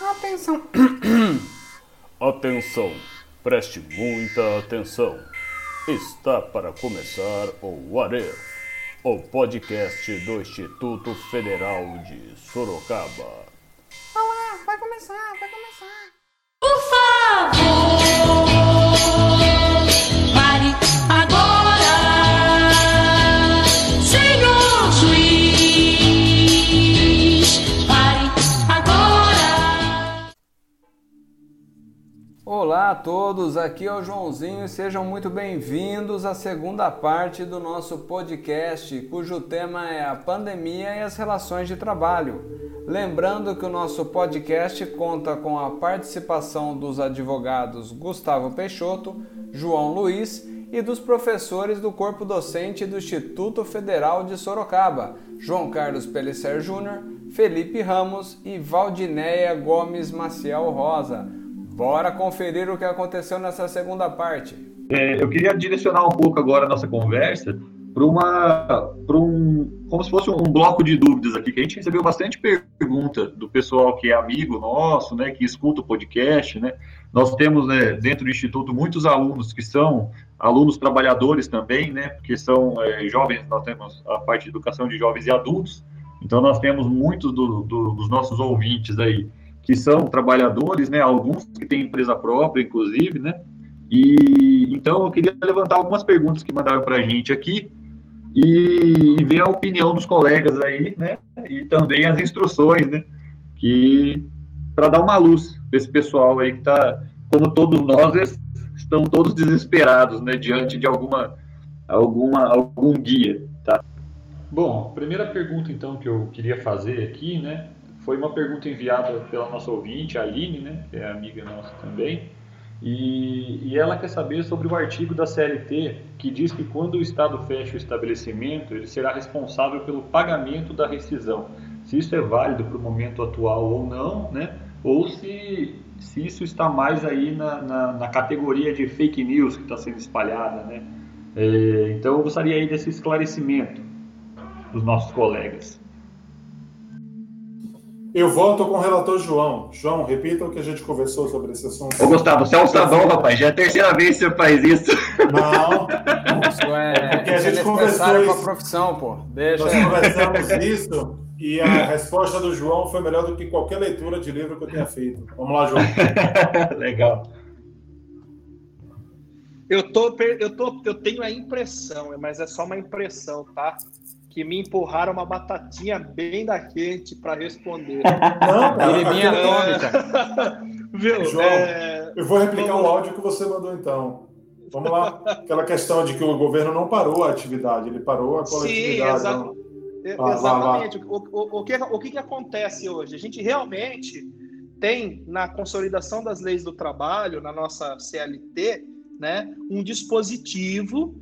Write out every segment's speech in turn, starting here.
Atenção. Atenção, preste muita atenção. Está para começar o Aref, o podcast do Instituto Federal de Sorocaba. Olá, vai começar, vai começar. Por favor, todos, aqui é o Joãozinho e sejam muito bem-vindos à segunda parte do nosso podcast, cujo tema é a pandemia e as relações de trabalho. Lembrando que o nosso podcast conta com a participação dos advogados Gustavo Peixoto, João Luiz e dos professores do corpo docente do Instituto Federal de Sorocaba, João Carlos Pellicer Júnior, Felipe Ramos e Valdinéia Gomes Maciel Rosa. Bora conferir o que aconteceu nessa segunda parte. É, eu queria direcionar um pouco agora a nossa conversa para uma para um como se fosse um bloco de dúvidas aqui que a gente recebeu bastante pergunta do pessoal que é amigo nosso né que escuta o podcast né. Nós temos né, dentro do instituto muitos alunos que são alunos trabalhadores também né porque são é, jovens nós temos a parte de educação de jovens e adultos. Então nós temos muitos do, do, dos nossos ouvintes aí que são trabalhadores né alguns que têm empresa própria inclusive né e então eu queria levantar algumas perguntas que mandaram para a gente aqui e, ver a opinião dos colegas aí, né? E também as instruções, né? Que para dar uma luz para esse pessoal aí que está, como todos nós, estão todos desesperados, né? Diante de alguma, alguma, algum guia, tá? Bom, primeira pergunta então que eu queria fazer aqui, né? Foi uma pergunta enviada pela nossa ouvinte, a Aline, né? Que é amiga nossa também. E, e, ela quer saber sobre o artigo da CLT que diz que quando o Estado fecha o estabelecimento, ele será responsável pelo pagamento da rescisão. Se isso é válido para o momento atual ou não, né? ou se, se isso está mais aí na, na, na categoria de fake news que está sendo espalhada. Né? É, então eu gostaria aí desse esclarecimento dos nossos colegas. Eu volto com o relator João. João, repita o que a gente conversou sobre esse assunto. Ô, Gustavo, você é um sabão, rapaz. Já é a terceira vez que você faz isso. Não. Isso é, Porque a isso é gente conversou necessário para a isso. profissão, pô. Deixa. Nós conversamos isso e a resposta do João foi melhor do que qualquer leitura de livro que eu tenha feito. Vamos lá, João. Legal. Eu, tô, eu, tô, eu tenho a impressão, mas é só uma impressão, tá? Que me empurraram uma batatinha bem da quente para responder. Não, cara, Birimbinha aquilo- atômica. Viu? João, É, Eu vou replicar Vamos o lá. áudio que você mandou então. Vamos lá. Aquela questão de que o governo não parou a atividade, ele parou a Sim, coletividade. exa- não. e- Vá, vá, exatamente. O, o, o, que, o que, que acontece hoje? A gente realmente tem na consolidação das leis do trabalho, na nossa CLT, né, um dispositivo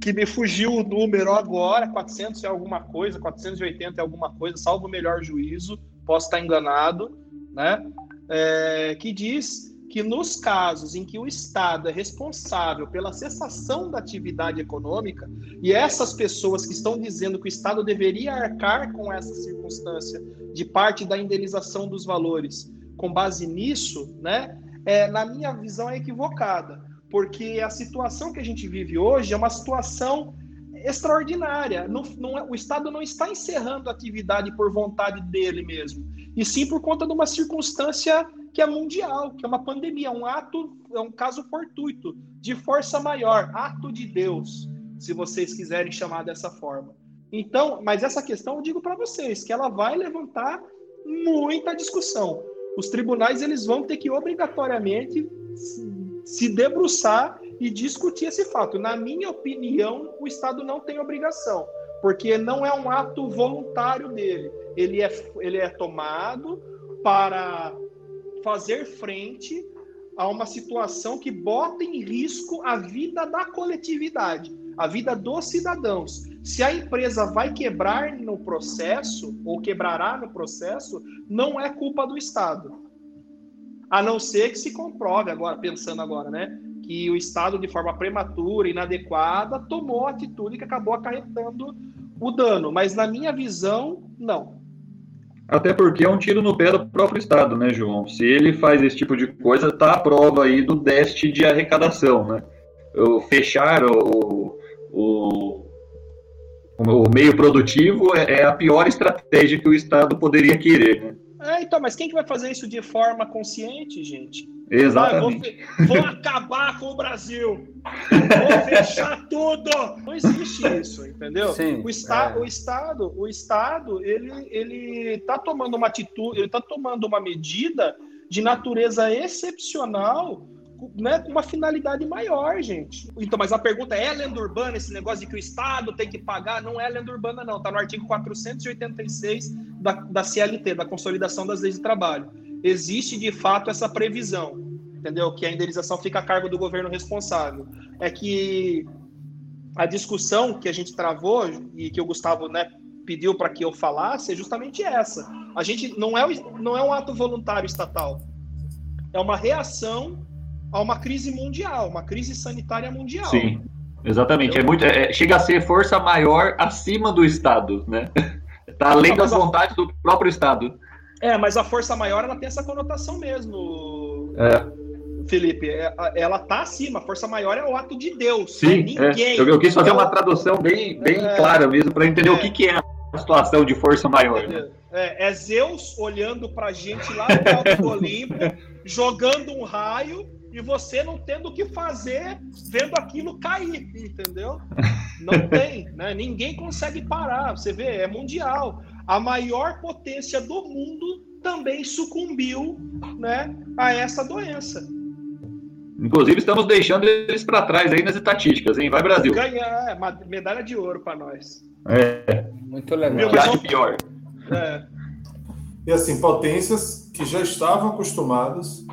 que me fugiu o número agora, 400 e alguma coisa, 480 e alguma coisa, salvo o melhor juízo, posso estar enganado, né? É, que diz que nos casos em que o Estado é responsável pela cessação da atividade econômica, e essas pessoas que estão dizendo que o Estado deveria arcar com essa circunstância de parte da indenização dos valores, com base nisso, né? É, na minha visão é equivocada, porque a situação que a gente vive hoje é uma situação extraordinária. Não, não é- o Estado não está encerrando a atividade por vontade dele mesmo, e sim por conta de uma circunstância que é mundial, que é uma pandemia, um ato, é um caso fortuito, de força maior, ato de Deus, se vocês quiserem chamar dessa forma. Então, mas essa questão eu digo para vocês que ela vai levantar muita discussão. Os tribunais eles vão ter que obrigatoriamente se- debruçar e discutir esse fato. Na minha opinião, o Estado não tem obrigação, porque não é um ato voluntário dele. Ele é, ele é tomado para fazer frente a uma situação que bota em risco a vida da coletividade, a vida dos cidadãos. Se a empresa vai quebrar no processo, ou quebrará no processo, não é culpa do Estado. A não ser que se comprove, agora pensando agora, né? Que o Estado, de forma prematura, inadequada, tomou a atitude que acabou acarretando o dano. Mas na minha visão, não. Até porque é um tiro no pé do próprio Estado, né, João? Se ele faz esse tipo de coisa, tá a prova aí do déficit de arrecadação, né? Fechar o, o, o meio produtivo é, é a pior estratégia que o Estado poderia querer, né? É, então, mas quem que vai fazer isso de forma consciente, gente? Exatamente. Ah, vou, vou acabar com o Brasil. Vou fechar tudo. Não existe isso, entendeu? Sim, o, esta, é. o Estado, o Estado, ele ele tá tomando uma atitude, ele tá tomando uma medida de natureza excepcional, né, com uma finalidade maior, gente. Então, mas a pergunta é, é lenda urbana esse negócio de que o Estado tem que pagar? Não é lenda urbana, não. Está no artigo 486 da, da CLT, da Consolidação das Leis de Trabalho. Existe, de fato, essa previsão, entendeu? Que a indenização fica a cargo do governo responsável. É que a discussão que a gente travou e que o Gustavo né, pediu para que eu falasse é justamente essa. A gente não é, não é um ato voluntário estatal. É uma reação a uma crise mundial, uma crise sanitária mundial. Sim, exatamente. É muito, é- chega a ser força maior acima do Estado, né? Tá além Não, das mas a- vontades do próprio Estado. É, mas a força maior ela tem essa conotação mesmo, É. Felipe. É, a- Ela tá acima. A força maior é o ato de Deus. Sim, é ninguém. é. Eu, eu quis fazer Então, uma tradução bem, bem É. clara mesmo para entender É. o que, que é a situação de força maior. né? É, é Zeus olhando pra gente lá no alto do Olimpo, jogando um raio e você não tendo o que fazer, vendo aquilo cair, entendeu? Não tem, né? Ninguém consegue parar. Você vê, é mundial. A maior potência do mundo também sucumbiu, né, a essa doença. Inclusive, estamos deixando eles para trás aí nas estatísticas, hein? Vai, Brasil. Ganhar é, uma medalha de ouro para nós. É, Muito legal. Meu, mas vamos- pior. É, E assim, potências que já estavam acostumadas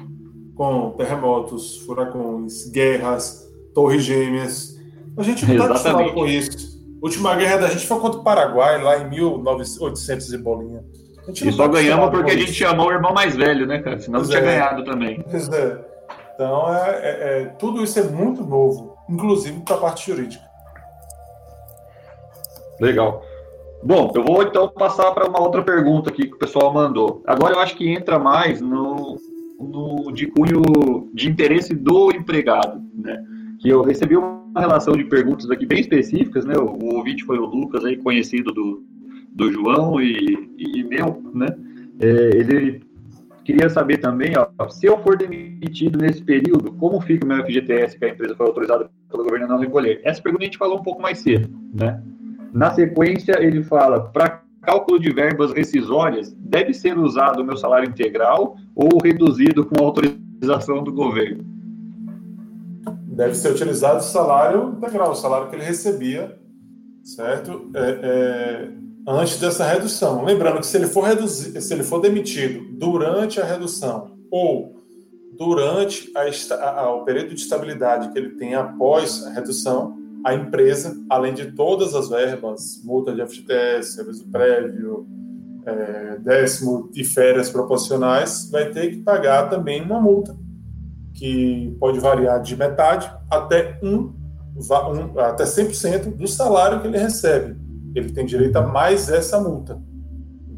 com terremotos, furacões, guerras, torres gêmeas. A gente não está acostumado com isso. A última guerra da gente foi contra o Paraguai, lá em 1800 e bolinha. A gente E só tá ganhamos porque a gente chamou o irmão mais velho, né, cara? Senão não tinha é. ganhado também. Pois é. Então, é, é- é- tudo isso é muito novo, inclusive para a parte jurídica. Legal. Bom, eu vou então passar para uma outra pergunta aqui que o pessoal mandou. Agora eu acho que entra mais no, no de cunho de interesse do empregado, né? Que eu recebi uma relação de perguntas aqui bem específicas, né? O, o ouvinte foi o Lucas, aí conhecido do, do João e, e meu, né? É, ele queria saber também, ó, se eu for demitido nesse período, como fica o meu FGTS que a empresa foi autorizada pelo governo a não recolher? Essa pergunta a gente falou um pouco mais cedo, né? Na sequência, ele fala: para cálculo de verbas rescisórias, deve ser usado o meu salário integral ou reduzido com autorização do governo? Deve ser utilizado o salário integral, o salário que ele recebia, certo? É, é, antes dessa redução. Lembrando que se ele for reduzido, se ele for demitido durante a redução ou durante a a- o período de estabilidade que ele tem após a redução, a empresa, além de todas as verbas, multa de FGTS, aviso prévio, é, décimo e férias proporcionais, vai ter que pagar também uma multa que pode variar de metade até um, um até 100% do salário que ele recebe. Ele tem direito a mais essa multa.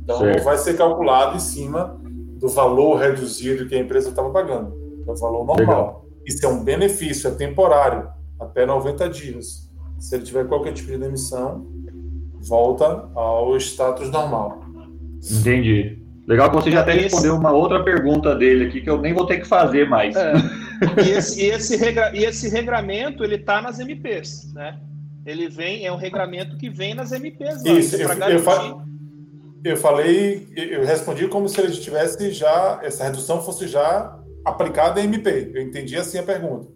Então Certo. vai ser calculado em cima do valor reduzido que a empresa estava pagando, é o valor normal. Legal. Isso é um benefício, é temporário, até 90 dias. Se ele tiver qualquer tipo de demissão, volta ao status normal. Entendi. Legal que você já até Esse- respondeu uma outra pergunta dele aqui que eu nem vou ter que fazer mais. É. E esse, e esse, regra- e esse regramento, ele tá nas MPs, né? Ele vem, é um regramento que vem nas MPs. lá, Isso, pra eu- garantir- eu fa- Eu falei, eu respondi como se ele tivesse já, essa redução fosse já aplicada em MP. Eu entendi assim a pergunta.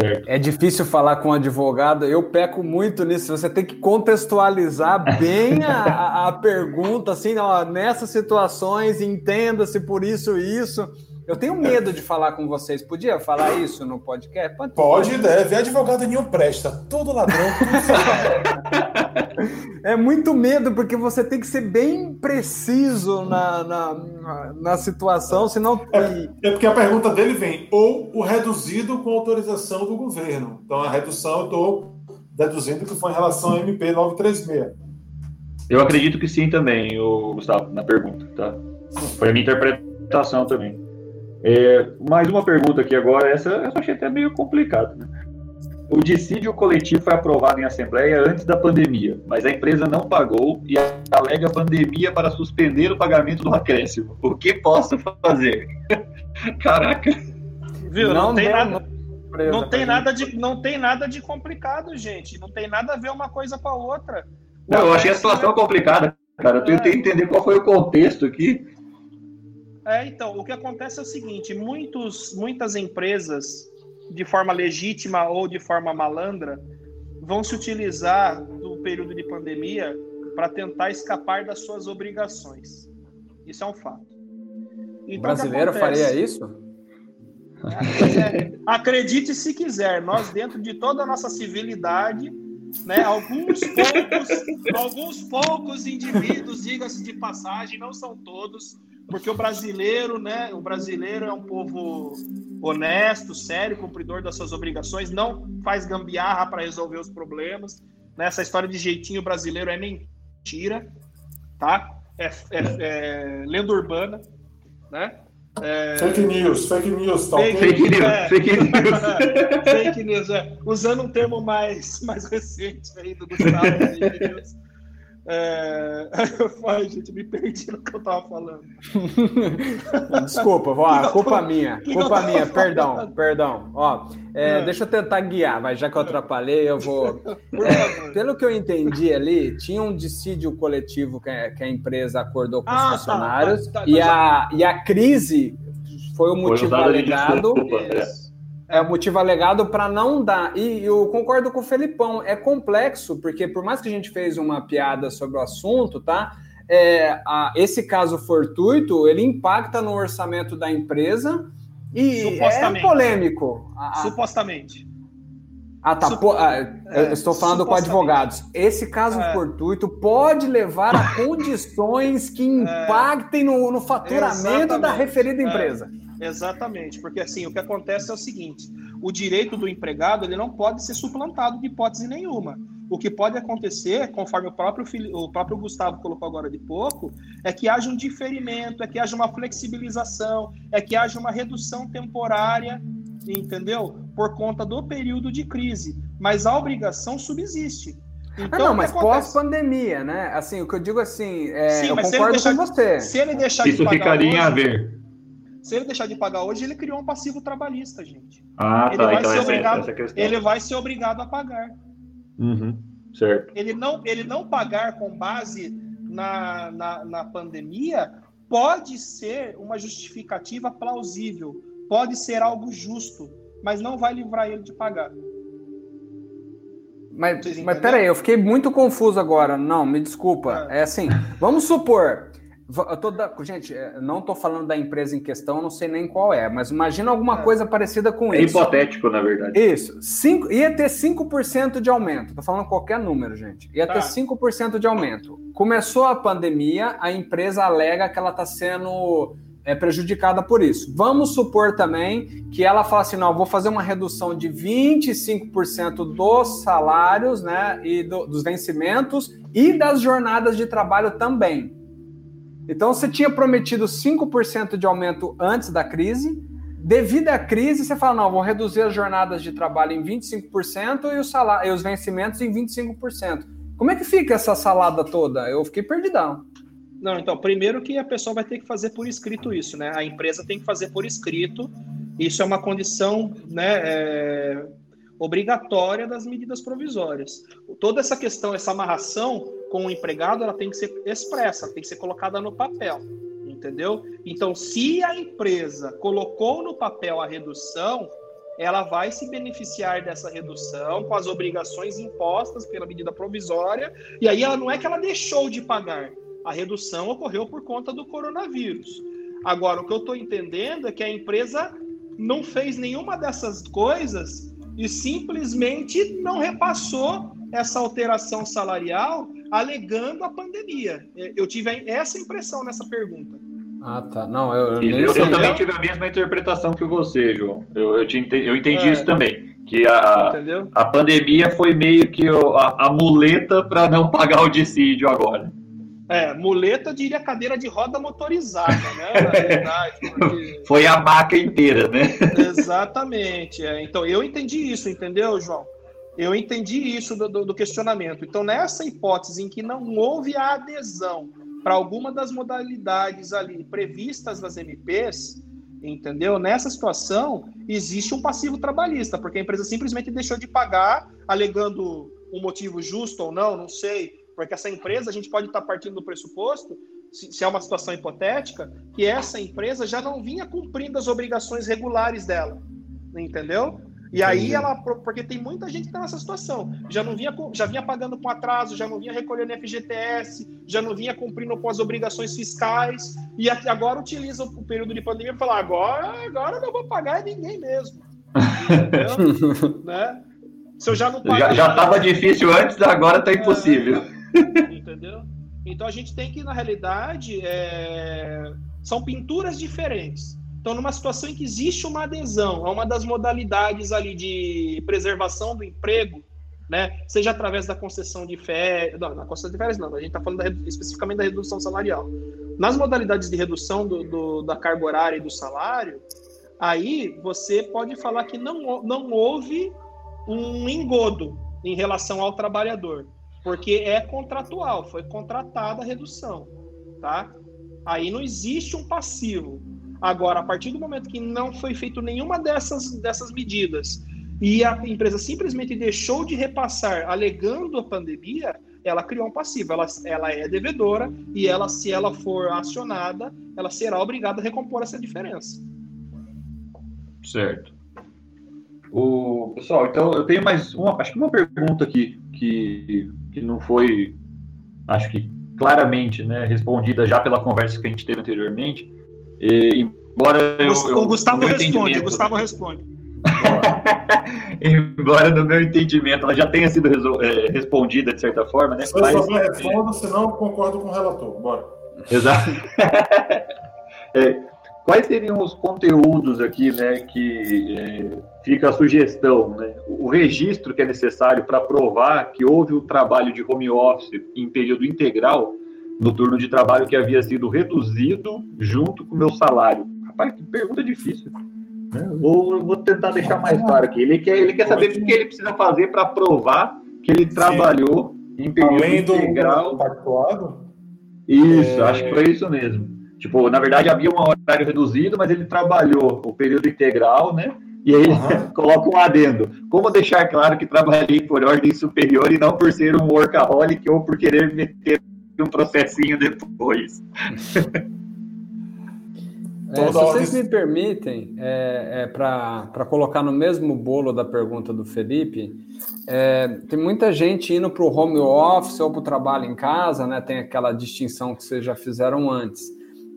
Certo. É difícil falar com um advogado, eu peco muito nisso. Você tem que contextualizar bem a, a- pergunta, assim, ó, nessas situações, entenda-se por isso e isso. Eu tenho medo de falar com vocês. Podia falar isso no podcast? Pode, Pode e deve. Advogado nenhum presta. Todo ladrão, tudo. É muito medo, porque você tem que ser bem preciso na, na, na situação, senão. É porque a pergunta dele vem ou o reduzido com autorização do governo. Então a redução eu estou deduzindo que foi em relação ao MP 936. Eu acredito que sim também, o Gustavo, na pergunta, tá? Foi a minha interpretação também. É, mais uma pergunta aqui agora, essa eu achei até meio complicado, né? O dissídio coletivo foi aprovado em assembleia antes da pandemia, mas a empresa não pagou e alega pandemia para suspender o pagamento do acréscimo. O que posso fazer? Caraca. Viu? Não, Não tem deu nada. Não pra tem gente. nada, de, não tem nada de complicado, gente. Não tem nada a ver uma coisa com a outra. O Não, eu achei a situação complicada, cara. Eu tentei entender qual foi o contexto aqui. É, então, o que acontece é o seguinte: muitos, muitas empresas, de forma legítima ou de forma malandra, vão se utilizar do período de pandemia para tentar escapar das suas obrigações. Isso é um fato. O Então, brasileiro o acontece? faria isso? É, acredite se quiser, nós dentro de toda a nossa civilidade, né, alguns poucos, alguns poucos indivíduos, diga-se de passagem, não são todos, porque o brasileiro, né, o brasileiro é um povo honesto, sério, cumpridor das suas obrigações, não faz gambiarra para resolver os problemas. Né? Essa história de jeitinho brasileiro é mentira, tá? É, é- é lenda urbana, né? É, Fake news, fake news, tá ok? Fake news, É. fake news. Fake news, é. Usando um termo mais, mais recente aí do Gustavo. fake news. É... Ai, gente, me perdi no que eu tava falando. Desculpa, ó, culpa minha, que culpa minha, perdão, perdão. Ó, é, É. deixa eu tentar guiar, mas já que eu atrapalhei, eu vou. É, pelo que eu entendi ali, tinha um dissídio coletivo que a, que a empresa acordou com Ah, os tá, funcionários tá, tá, e, mas a, e a crise foi o motivo alegado. desculpa, é. É o motivo alegado para não dar. E eu concordo com o Felipão, é complexo, porque por mais que a gente fez uma piada sobre o assunto, tá? É, a- esse caso fortuito, ele impacta no orçamento da empresa e é polêmico. A- Supostamente. ah, tá. Sup- ah, eu é, estou falando com advogados. Esse caso É. fortuito pode levar a condições que impactem no, no faturamento da Exatamente. referida É. Exatamente, porque assim, o que acontece é o seguinte: o direito do empregado ele não pode ser suplantado de hipótese nenhuma. O que pode acontecer, conforme o próprio, o próprio Gustavo colocou agora de pouco, é que haja um diferimento, é que haja uma flexibilização, é que haja uma redução temporária, entendeu? Por conta do período de crise. Mas a obrigação subsiste. Ah, Então, não, o que mas pós-pandemia, né? Assim, o que eu digo assim, é, Sim, eu concordo deixar com de- você. Se ele deixar de Isso pagar ficaria em hoje, haver. Se ele deixar de pagar hoje, ele criou um passivo trabalhista, gente. Ah, Ele tá. vai Então ser essa, obrigado- essa é a questão. Ele vai ser obrigado a pagar. Uhum, certo. Ele não, ele não pagar com base na, na, na pandemia pode ser uma justificativa plausível, pode ser algo justo, mas não vai livrar ele de pagar. Mas, mas peraí, eu fiquei muito confuso agora. Não, me desculpa. Ah. É assim, vamos supor. Eu tô da- gente, é, não estou falando da empresa em questão, não sei nem qual é, mas imagina alguma É. coisa parecida com É isso. hipotético, na verdade. Isso, cinco, ia ter 5% de aumento. Tô falando qualquer número, gente. Ia Tá. ter 5% de aumento. Começou a pandemia, a empresa alega que ela está sendo é, prejudicada por isso. Vamos supor também que ela fala assim: não, vou fazer uma redução de 25% dos salários, né? E do- dos vencimentos e das jornadas de trabalho também. Então você tinha prometido 5% de aumento antes da crise. Devido à crise, você fala: não, vou reduzir as jornadas de trabalho em 25% e os, salários, e os vencimentos em 25%. Como é que fica essa salada toda? Eu fiquei perdidão. Não, então, primeiro que a pessoa vai ter que fazer por escrito isso, né? A empresa tem que fazer por escrito. Isso é uma condição, né, é, obrigatória das medidas provisórias. Toda essa questão, essa amarração com o empregado, ela tem que ser expressa, tem que ser colocada no papel, entendeu? Então, se a empresa colocou no papel a redução, ela vai se beneficiar dessa redução com as obrigações impostas pela medida provisória, e aí ela não é que ela deixou de pagar, a redução ocorreu por conta do coronavírus. Agora, o que eu estou entendendo é que a empresa não fez nenhuma dessas coisas e simplesmente não repassou essa alteração salarial alegando a pandemia. Eu tive essa impressão nessa pergunta. Ah, tá. Não, eu, eu nem Eu, sei. eu também tive a mesma interpretação que você, João. Eu, eu, te eu entendi É. isso também. Que a, Entendeu? a pandemia foi meio que a, a muleta para não pagar o dissídio agora. É, muleta diria cadeira de roda motorizada, né? Na realidade, porque... Foi a maca inteira, né? Exatamente. é. Então, eu entendi isso, entendeu, João? Eu entendi isso do, do- do questionamento. Então, nessa hipótese em que não houve a adesão para alguma das modalidades ali previstas nas MPs, entendeu? Nessa situação, existe um passivo trabalhista, porque a empresa simplesmente deixou de pagar, alegando um motivo justo ou não, não sei, porque essa empresa, a gente pode estar partindo do pressuposto, se é uma situação hipotética, que essa empresa já não vinha cumprindo as obrigações regulares dela, entendeu? E aí ela, porque tem muita gente que está nessa situação, já não vinha, já vinha pagando com atraso, já não vinha recolhendo FGTS, já não vinha cumprindo com as obrigações fiscais, e agora utiliza o período de pandemia para falar, agora, agora eu não vou pagar ninguém mesmo. Entendeu? né? Se eu já não Já, já pagar- tava difícil antes, agora tá impossível. entendeu? Então a gente tem que, na realidade, é, são pinturas diferentes. Então, numa situação em que existe uma adesão a uma das modalidades ali de preservação do emprego, né, seja através da concessão de férias, não, na concessão de férias não, a gente está falando da especificamente da redução salarial. Nas modalidades de redução do, do- da carga horária e do salário, aí você pode falar que não, não houve um engodo em relação ao trabalhador porque é contratual, foi contratada a redução, tá? Aí não existe um passivo. Agora, a partir do momento que não foi feito nenhuma dessas, dessas medidas e a empresa simplesmente deixou de repassar alegando a pandemia, ela criou um passivo. Ela, ela é devedora e ela, se ela for acionada, ela será obrigada a recompor essa diferença. Certo. O, pessoal, então eu tenho mais uma, acho que uma pergunta aqui que, que não foi, acho que claramente né, respondida já pela conversa que a gente teve anteriormente. E, embora eu, eu- o Gustavo no meu responde, o entendimento- Gustavo responde. embora no meu entendimento ela já tenha sido resol- é, respondida de certa forma, né? Se eu Mas- souber, responda, senão eu concordo com o relator. Bora. Exato. É, quais seriam os conteúdos aqui, né, que é, fica a sugestão, né? O registro que é necessário para provar que houve o trabalho de home office em período integral no turno de trabalho que havia sido reduzido junto com o meu salário. Rapaz, que pergunta difícil. né? Vou, vou tentar deixar mais claro aqui. Ele quer, ele quer saber o que ele precisa fazer para provar que ele trabalhou em período Além do integral pactuado, isso, É. acho que foi isso mesmo. Tipo, na verdade havia um horário reduzido, mas ele trabalhou o período integral, né? E aí ele Aham. coloca um adendo. Como deixar claro que trabalhei por ordem superior e não por ser um workaholic ou por querer meter um processinho depois? É, se vocês me permitem, é, é, para colocar no mesmo bolo da pergunta do Felipe, é, tem muita gente indo para o home office ou para o trabalho em casa, né? Tem aquela distinção que vocês já fizeram antes.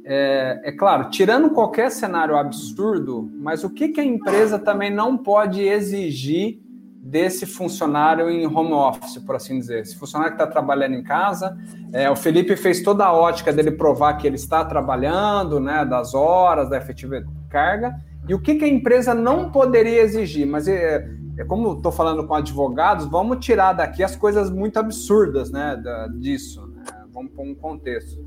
É, é claro, tirando qualquer cenário absurdo, mas o que, que a empresa também não pode exigir desse funcionário em home office, por assim dizer? Esse funcionário que está trabalhando em casa, é, o Felipe fez toda a ótica dele provar que ele está trabalhando, né, das horas, da efetiva carga, e o que, que a empresa não poderia exigir? Mas é, é como estou falando com advogados, vamos tirar daqui as coisas muito absurdas né, da- disso. né? Vamos pôr um contexto.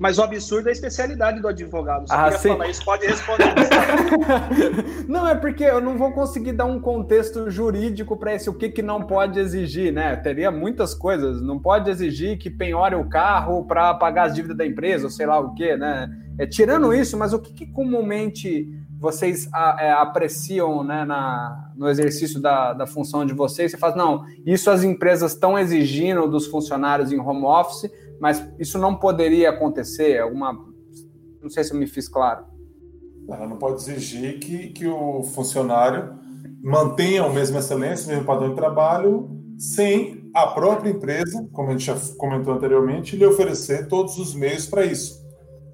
Mas o absurdo é a especialidade do advogado. Você Ah, queria sim. falar isso, pode responder. não, é porque eu não vou conseguir dar um contexto jurídico para esse o que, que não pode exigir, né? Teria muitas coisas. Não pode exigir que penhore o carro para pagar as dívidas da empresa, ou sei lá o quê, né? É, tirando isso, mas o que, que comumente vocês a- é, apreciam né, na, no exercício da, da função de vocês? Você fala, não, isso as empresas estão exigindo dos funcionários em home office, mas isso não poderia acontecer? Alguma. Não sei se eu me fiz claro. ela não pode exigir que, que o funcionário mantenha a mesma excelência, o mesmo padrão de trabalho, sem a própria empresa, como a gente já comentou anteriormente, lhe oferecer todos os meios para isso.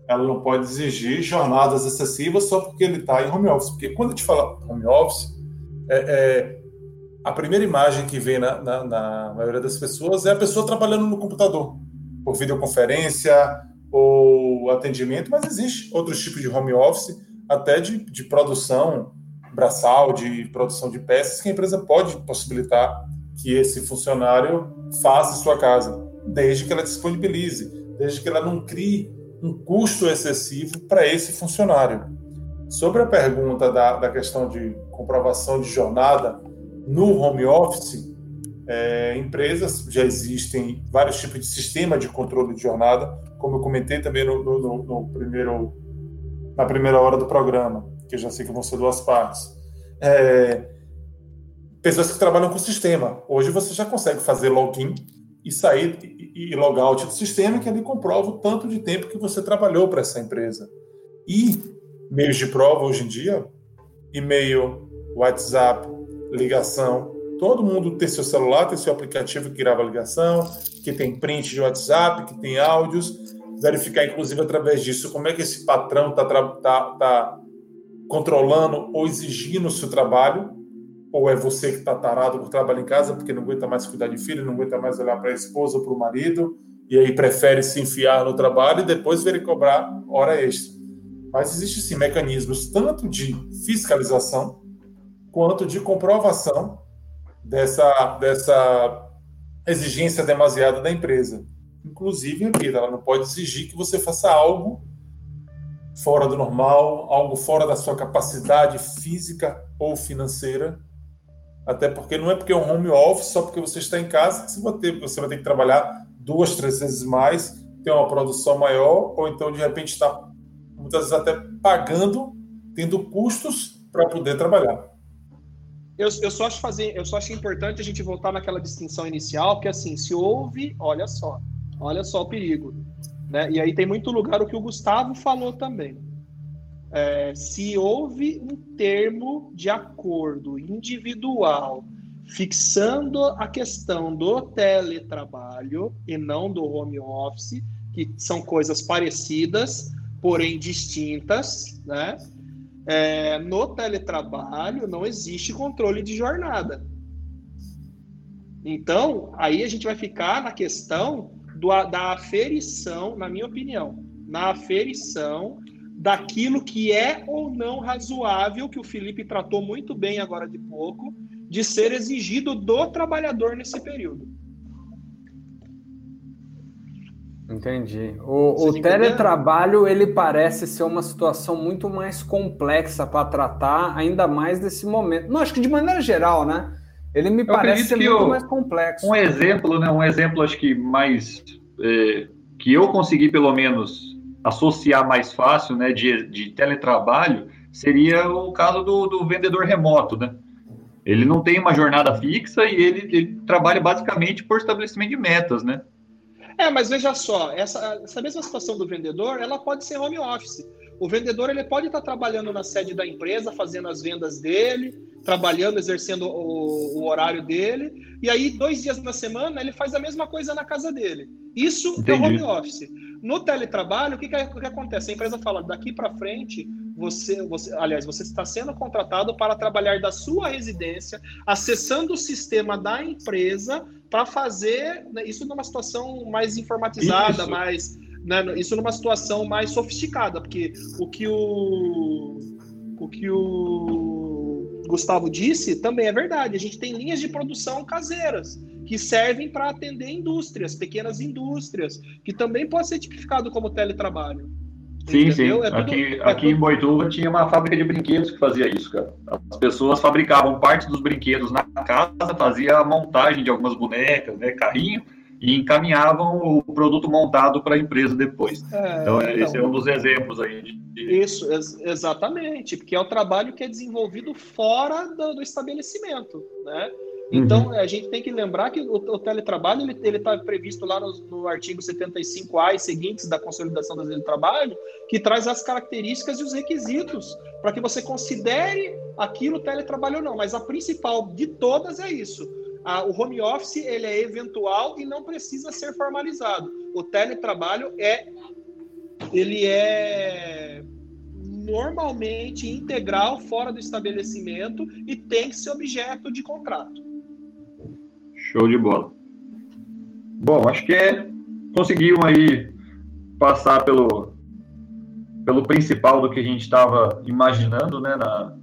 Ela não pode exigir jornadas excessivas só porque ele está em home office. Porque quando a gente fala home office, é, é, a primeira imagem que vem na, na, na maioria das pessoas é a pessoa trabalhando no computador, por videoconferência ou atendimento, mas existe outros tipos de home office, até de, de produção braçal, de produção de peças, que a empresa pode possibilitar que esse funcionário faça em sua casa, desde que ela disponibilize, desde que ela não crie um custo excessivo para esse funcionário. Sobre a pergunta da, da questão de comprovação de jornada no home office, é, empresas já existem vários tipos de sistema de controle de jornada, como eu comentei também no, no, no primeiro, na primeira hora do programa, que eu já sei que vão ser duas partes. É, pessoas que trabalham com sistema. Hoje você já consegue fazer login e sair e, e logout do sistema, que ali comprova o tanto de tempo que você trabalhou para essa empresa. E meios de prova hoje em dia, e-mail, WhatsApp, ligação, todo mundo tem seu celular, tem seu aplicativo que grava ligação, que tem print de WhatsApp, que tem áudios, verificar inclusive através disso como é que esse patrão está tá, tá controlando ou exigindo o seu trabalho, ou é você que está tarado por trabalhar em casa porque não aguenta mais cuidar de filho, não aguenta mais olhar para a esposa ou para o marido, e aí prefere se enfiar no trabalho e depois vir cobrar hora extra. Mas existem sim mecanismos tanto de fiscalização quanto de comprovação dessa, dessa exigência demasiada da empresa. Inclusive, ela não pode exigir que você faça algo fora do normal, algo fora da sua capacidade física ou financeira. Até porque não é porque é um home office, só porque você está em casa, que você vai ter, você vai ter que trabalhar duas, três vezes mais, ter uma produção maior, ou então de repente está muitas vezes até pagando, tendo custos para poder trabalhar. Eu, eu, só acho fazer, eu só acho importante a gente voltar naquela distinção inicial, que assim, se houve, olha só, olha só o perigo. Né? E aí tem muito lugar o que o Gustavo falou também. É, se houve um termo de acordo individual fixando a questão do teletrabalho e não do home office, que são coisas parecidas, porém distintas, né? É, no teletrabalho não existe controle de jornada. Então, aí a gente vai ficar na questão do, da aferição, na minha opinião, na aferição daquilo que é ou não razoável, que o Felipe tratou muito bem agora de pouco, de ser exigido do trabalhador nesse período. Entendi. O, o teletrabalho ele parece ser uma situação muito mais complexa para tratar, ainda mais nesse momento. Não, acho que de maneira geral, né? Ele me Eu parece ser muito eu, mais complexo. Um exemplo, né? Um exemplo, acho que mais é, que eu consegui pelo menos associar mais fácil, né? De, de teletrabalho seria o caso do, do vendedor remoto, né? Ele não tem uma jornada fixa e ele, ele trabalha basicamente por estabelecimento de metas, né? É, mas veja só, essa, essa mesma situação do vendedor, ela pode ser home office. O vendedor ele pode estar trabalhando na sede da empresa, fazendo as vendas dele, trabalhando, exercendo o, o, horário dele, e aí dois dias na semana ele faz a mesma coisa na casa dele. Isso Entendi. é home office. No teletrabalho, o que, que, que acontece? A empresa fala, daqui para frente, você, você, aliás, você está sendo contratado para trabalhar da sua residência, acessando o sistema da empresa para fazer né, isso numa situação mais informatizada, isso. mais né, isso numa situação mais sofisticada, porque o que o o que o Gustavo disse também é verdade. A gente tem linhas de produção caseiras que servem para atender indústrias, pequenas indústrias, que também pode ser tipificado como teletrabalho. Sim, Entendeu? sim. É tudo, aqui, é aqui tudo... em Boituva tinha uma fábrica de brinquedos que fazia isso, cara. As pessoas fabricavam parte dos brinquedos na casa, fazia a montagem de algumas bonecas, né, carrinho, e encaminhavam o produto montado para a empresa depois. É, então, então, esse é um dos exemplos aí. De... Isso, ex exatamente, porque é o trabalho que é desenvolvido fora do, do estabelecimento, né? Então, uhum. a gente tem que lembrar que o, o teletrabalho ele está previsto lá no, no, artigo 75A e seguintes da Consolidação das Leis do Trabalho, que traz as características e os requisitos para que você considere aquilo teletrabalho ou não. Mas a principal de todas é isso. A, o home office ele é eventual e não precisa ser formalizado. O teletrabalho é ele é normalmente integral fora do estabelecimento e tem que ser objeto de contrato. Show de bola. Bom, acho que é, conseguiu aí passar pelo, pelo principal do que a gente estava imaginando né, na,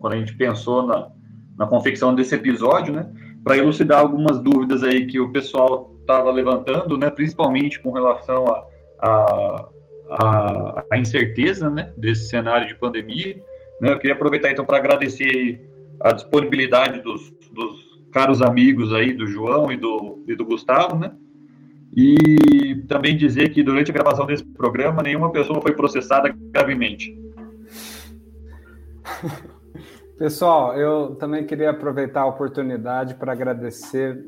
quando a gente pensou na, na confecção desse episódio, né, para elucidar algumas dúvidas aí que o pessoal estava levantando, né, principalmente com relação a, a, a, a incerteza, né, desse cenário de pandemia. Né, eu queria aproveitar então para agradecer a disponibilidade dos, dos caros amigos aí do João e do, e do Gustavo, né? E também dizer que durante a gravação desse programa nenhuma pessoa foi processada gravemente. Pessoal, eu também queria aproveitar a oportunidade para agradecer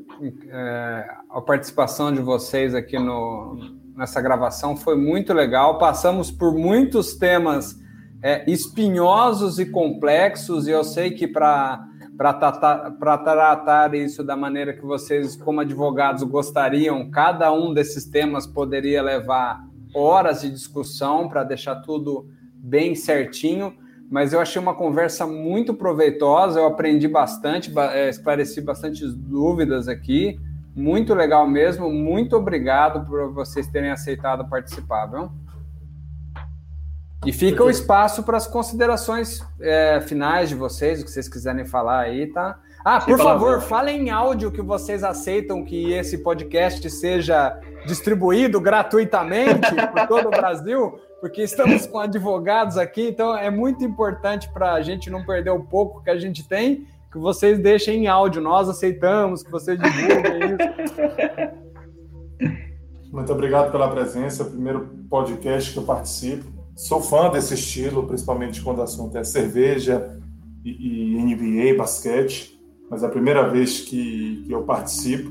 é, a participação de vocês aqui no, nessa gravação. Foi muito legal. Passamos por muitos temas é, espinhosos e complexos, e eu sei que para tratar, tratar isso da maneira que vocês, como advogados, gostariam, cada um desses temas poderia levar horas de discussão para deixar tudo bem certinho mas eu achei uma conversa muito proveitosa, eu aprendi bastante, é, esclareci bastante dúvidas aqui, muito legal mesmo, muito obrigado por vocês terem aceitado participar, viu? E fica o espaço para as considerações é, finais de vocês, o que vocês quiserem falar aí, tá? Ah, por favor, falem em áudio que vocês aceitam que esse podcast seja distribuído gratuitamente por todo o Brasil, porque estamos com advogados aqui, então é muito importante para a gente não perder o pouco que a gente tem, que vocês deixem em áudio. Nós aceitamos que vocês divulguem isso. Muito obrigado pela presença. Primeiro podcast que eu participo. Sou fã desse estilo, principalmente quando o assunto é cerveja e, e NBA, basquete. Mas é a primeira vez que, que eu participo.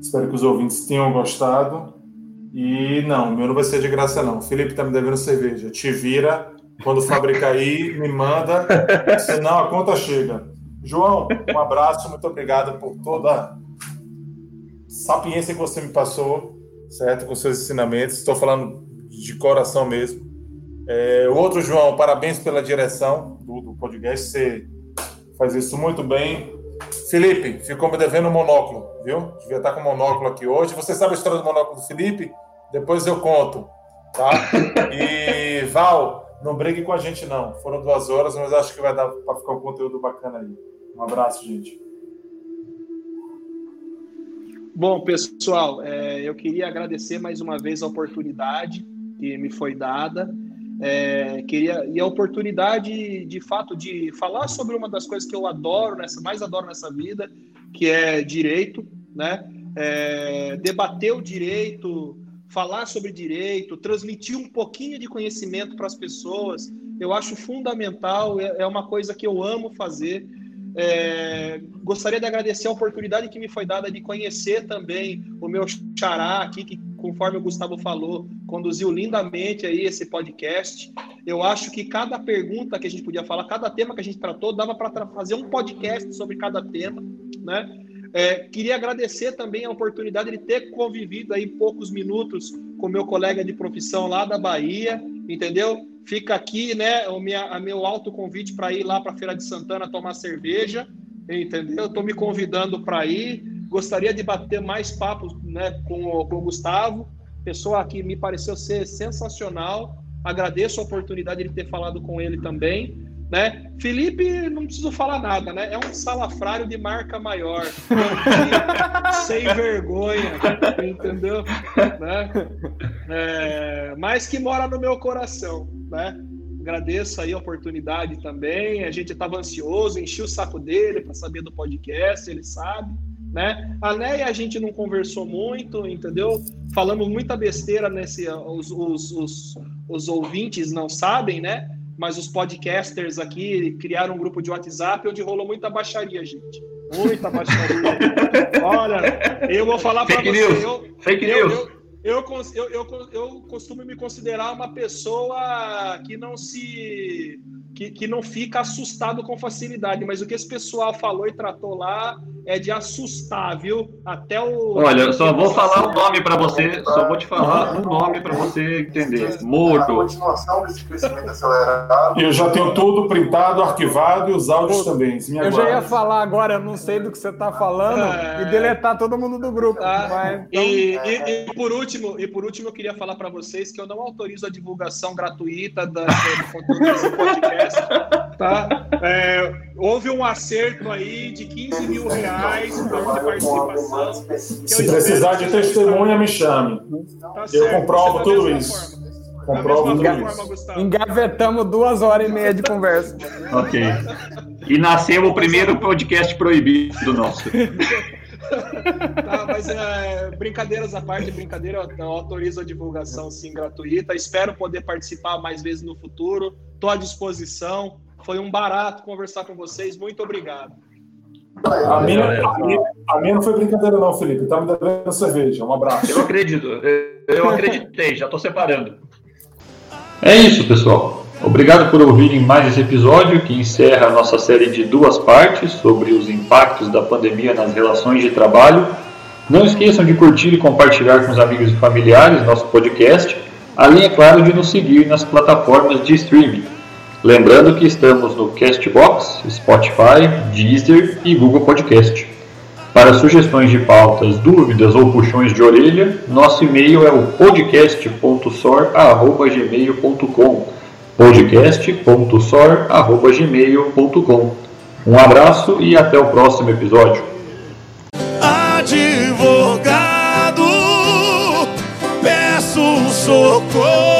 Espero que os ouvintes tenham gostado. E não, meu não vai ser de graça, não. O Felipe tá me devendo cerveja. Te vira, quando fabricar aí, me manda, senão a conta chega. João, um abraço, muito obrigado por toda a sapiência que você me passou, certo? Com seus ensinamentos. Estou falando de coração mesmo. É, outro, João, parabéns pela direção do, do podcast. Você faz isso muito bem. Felipe, ficou me devendo um monóculo, viu? Devia estar com monóculo aqui hoje. Você sabe a história do monóculo do Felipe? Depois eu conto, tá? E Val, não brigue com a gente não. Foram duas horas, mas acho que vai dar para ficar um conteúdo bacana aí. Um abraço, gente. Bom, pessoal, é, eu queria agradecer mais uma vez a oportunidade que me foi dada. É, queria e a oportunidade de fato de falar sobre uma das coisas que eu adoro nessa mais adoro nessa vida que é direito né? É, debater o direito falar sobre direito transmitir um pouquinho de conhecimento para as pessoas eu acho fundamental é, é uma coisa que eu amo fazer. É, gostaria de agradecer a oportunidade que me foi dada de conhecer também o meu xará aqui, que, conforme o Gustavo falou, conduziu lindamente aí esse podcast. Eu acho que cada pergunta que a gente podia falar, cada tema que a gente tratou, dava para fazer um podcast sobre cada tema, né? É, queria agradecer também a oportunidade de ter convivido aí poucos minutos com meu colega de profissão lá da Bahia, entendeu? Fica aqui, né, o minha, a meu alto convite para ir lá para a Feira de Santana tomar cerveja, entendeu? Estou me convidando para ir. Gostaria de bater mais papos né, com, o, com o Gustavo, pessoa que me pareceu ser sensacional. Agradeço a oportunidade de ter falado com ele também. Né? Felipe, não preciso falar nada, né? É um salafrário de marca maior, sem vergonha, entendeu? Né? É, mas que mora no meu coração, né? Agradeço aí a oportunidade também. A gente estava ansioso, enchi o saco dele para saber do podcast, ele sabe. Né? A Neia a gente não conversou muito, entendeu? Falamos muita besteira nesse. Os, os, os, os ouvintes não sabem, né? mas os podcasters aqui criaram um grupo de WhatsApp onde rolou muita baixaria, gente. Muita baixaria. Olha, eu vou falar para você. News. Eu, Fake eu, news. Eu, eu, eu, eu, eu costumo me considerar uma pessoa que não se. Que, que não fica assustado com facilidade, mas o que esse pessoal falou e tratou lá é de assustar, viu? Até o. Olha, eu só vou falar um nome para você, só vou te falar um nome para você entender. Acelerado. Eu já tenho tudo printado, arquivado e os áudios também. Se me Eu já ia falar agora, eu não sei do que você está falando, É. e deletar todo mundo do grupo. Tá? Mas, então, E, e- e por último, e por último, eu queria falar para vocês que eu não autorizo a divulgação gratuita da, do conteúdo desse podcast. Podcast. Tá? É, houve um acerto aí de 15 mil reais para participação. Se precisar de testemunha, me chame. Tá Eu certo. comprovo tudo isso. forma. Comprovo tudo isso. Engavetamos duas horas e meia de conversa. Ok. E nasceu o primeiro podcast proibido nosso. Tá, mas é, brincadeiras à parte, brincadeira, eu autorizo a divulgação sim gratuita. Espero poder participar mais vezes no futuro. Estou à disposição. Foi um barato conversar com vocês. Muito obrigado. A minha, a, minha, a minha não foi brincadeira, não, Felipe. Tá me devendo cerveja. Um abraço. Eu acredito. Eu- Eu acreditei, já tô separando. É isso, pessoal. Obrigado por ouvirem mais esse episódio que encerra a nossa série de duas partes sobre os impactos da pandemia nas relações de trabalho. Não esqueçam de curtir e compartilhar com os amigos e familiares nosso podcast, além, é claro, de nos seguir nas plataformas de streaming. Lembrando que estamos no Castbox, Spotify, Deezer e Google Podcast. Para sugestões de pautas, dúvidas ou puxões de orelha, nosso e-mail é o podcast.sor.gmail.com podcast.sor@gmail.com. Um abraço e até o próximo episódio. Advogado, peço socorro.